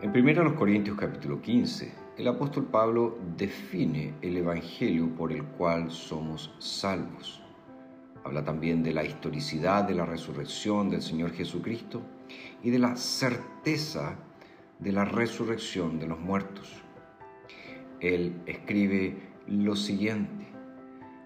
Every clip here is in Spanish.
En 1 Corintios capítulo 15, el apóstol Pablo define el Evangelio por el cual somos salvos. Habla también de la historicidad de la resurrección del Señor Jesucristo y de la certeza de la resurrección de los muertos. Él escribe lo siguiente.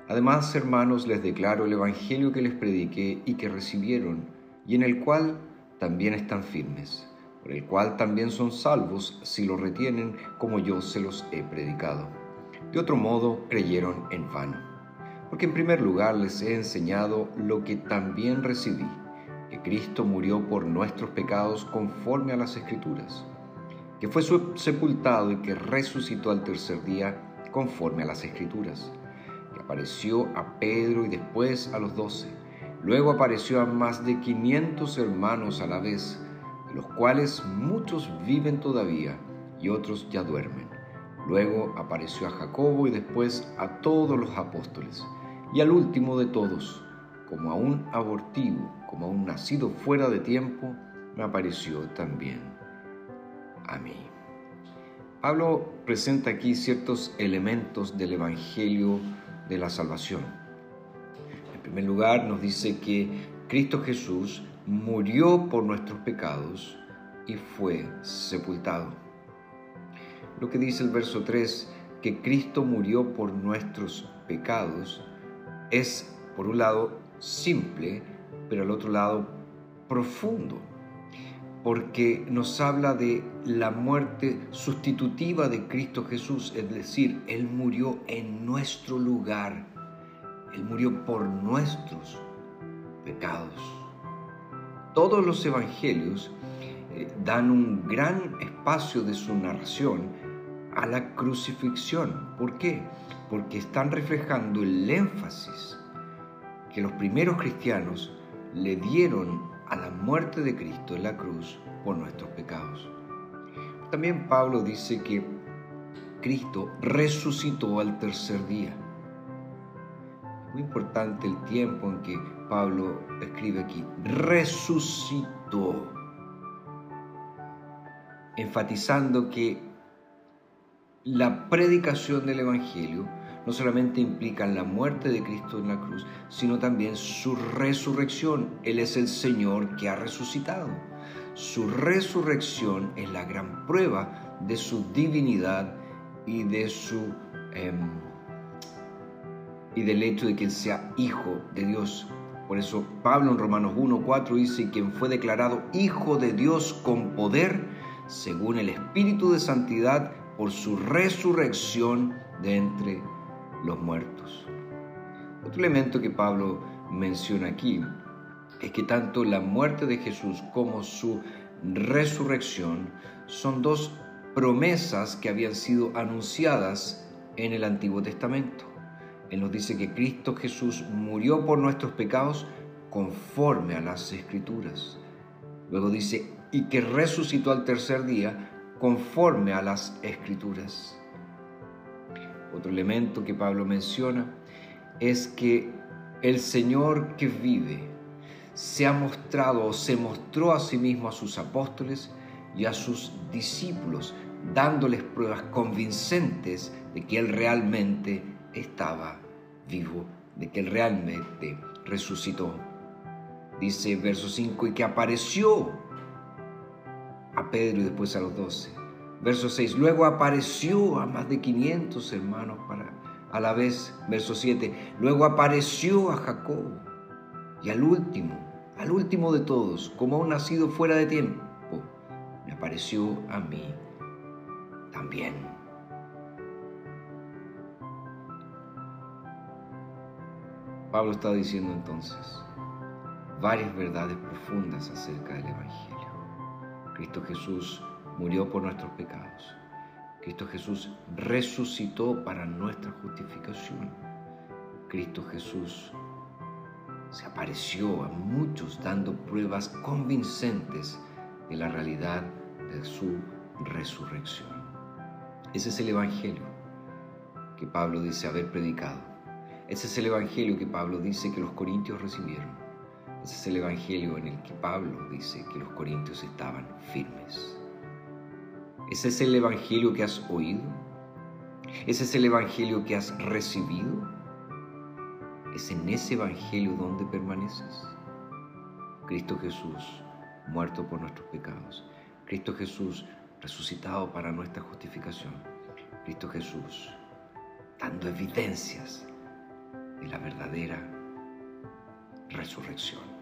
Además, hermanos, les declaro el Evangelio que les prediqué y que recibieron, y en el cual también están firmes por el cual también son salvos si lo retienen como yo se los he predicado. De otro modo, creyeron en vano. Porque en primer lugar les he enseñado lo que también recibí, que Cristo murió por nuestros pecados conforme a las Escrituras, que fue sepultado y que resucitó al tercer día conforme a las Escrituras, que apareció a Pedro y después a los doce, luego apareció a más de quinientos hermanos a la vez, los cuales muchos viven todavía y otros ya duermen. Luego apareció a Jacobo y después a todos los apóstoles. Y al último de todos, como a un abortivo, como a un nacido fuera de tiempo, me apareció también a mí. Pablo presenta aquí ciertos elementos del Evangelio de la salvación. En primer lugar, nos dice que Cristo Jesús murió por nuestros pecados y fue sepultado. Lo que dice el verso 3, que Cristo murió por nuestros pecados, es por un lado simple, pero al otro lado profundo, porque nos habla de la muerte sustitutiva de Cristo Jesús, es decir, Él murió en nuestro lugar, Él murió por nuestros pecados. Todos los evangelios eh, dan un gran espacio de su narración a la crucifixión. ¿Por qué? Porque están reflejando el énfasis que los primeros cristianos le dieron a la muerte de Cristo en la cruz por nuestros pecados. También Pablo dice que Cristo resucitó al tercer día. Muy importante el tiempo en que Pablo escribe aquí, resucitó, enfatizando que la predicación del Evangelio no solamente implica la muerte de Cristo en la cruz, sino también su resurrección. Él es el Señor que ha resucitado. Su resurrección es la gran prueba de su divinidad y de su em, y del hecho de que sea hijo de Dios. Por eso Pablo en Romanos 1.4 dice, quien fue declarado hijo de Dios con poder, según el Espíritu de Santidad, por su resurrección de entre los muertos. Otro elemento que Pablo menciona aquí es que tanto la muerte de Jesús como su resurrección son dos promesas que habían sido anunciadas en el Antiguo Testamento. Él nos dice que Cristo Jesús murió por nuestros pecados conforme a las escrituras. Luego dice, y que resucitó al tercer día conforme a las escrituras. Otro elemento que Pablo menciona es que el Señor que vive se ha mostrado o se mostró a sí mismo a sus apóstoles y a sus discípulos, dándoles pruebas convincentes de que Él realmente estaba de que Él realmente resucitó. Dice verso 5, y que apareció a Pedro y después a los doce. Verso 6, luego apareció a más de 500 hermanos para, a la vez. Verso 7, luego apareció a Jacob y al último, al último de todos, como a un nacido fuera de tiempo, me apareció a mí también. Pablo está diciendo entonces varias verdades profundas acerca del Evangelio. Cristo Jesús murió por nuestros pecados. Cristo Jesús resucitó para nuestra justificación. Cristo Jesús se apareció a muchos dando pruebas convincentes de la realidad de su resurrección. Ese es el Evangelio que Pablo dice haber predicado ese es el Evangelio que Pablo dice que los corintios recibieron. Ese es el Evangelio en el que Pablo dice que los corintios estaban firmes. ¿Ese es el Evangelio que has oído? ¿Ese es el Evangelio que has recibido? ¿Es en ese Evangelio donde permaneces? Cristo Jesús, muerto por nuestros pecados. Cristo Jesús, resucitado para nuestra justificación. Cristo Jesús, dando evidencias de la verdadera resurrección.